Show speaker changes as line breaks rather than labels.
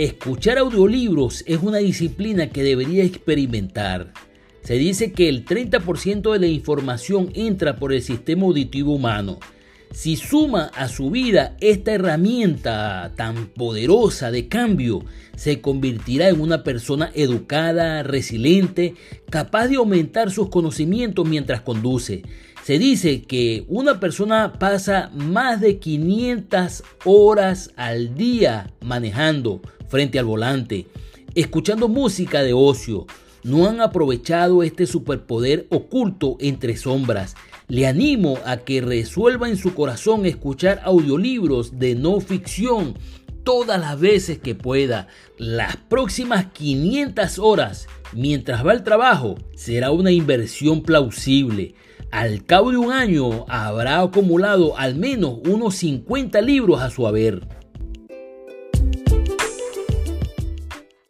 Escuchar audiolibros es una disciplina que debería experimentar. Se dice que el 30% de la información entra por el sistema auditivo humano. Si suma a su vida esta herramienta tan poderosa de cambio, se convertirá en una persona educada, resiliente, capaz de aumentar sus conocimientos mientras conduce. Se dice que una persona pasa más de 500 horas al día manejando frente al volante, escuchando música de ocio. No han aprovechado este superpoder oculto entre sombras le animo a que resuelva en su corazón escuchar audiolibros de no ficción todas las veces que pueda. Las próximas 500 horas mientras va al trabajo será una inversión plausible. Al cabo de un año habrá acumulado al menos unos 50 libros a su haber.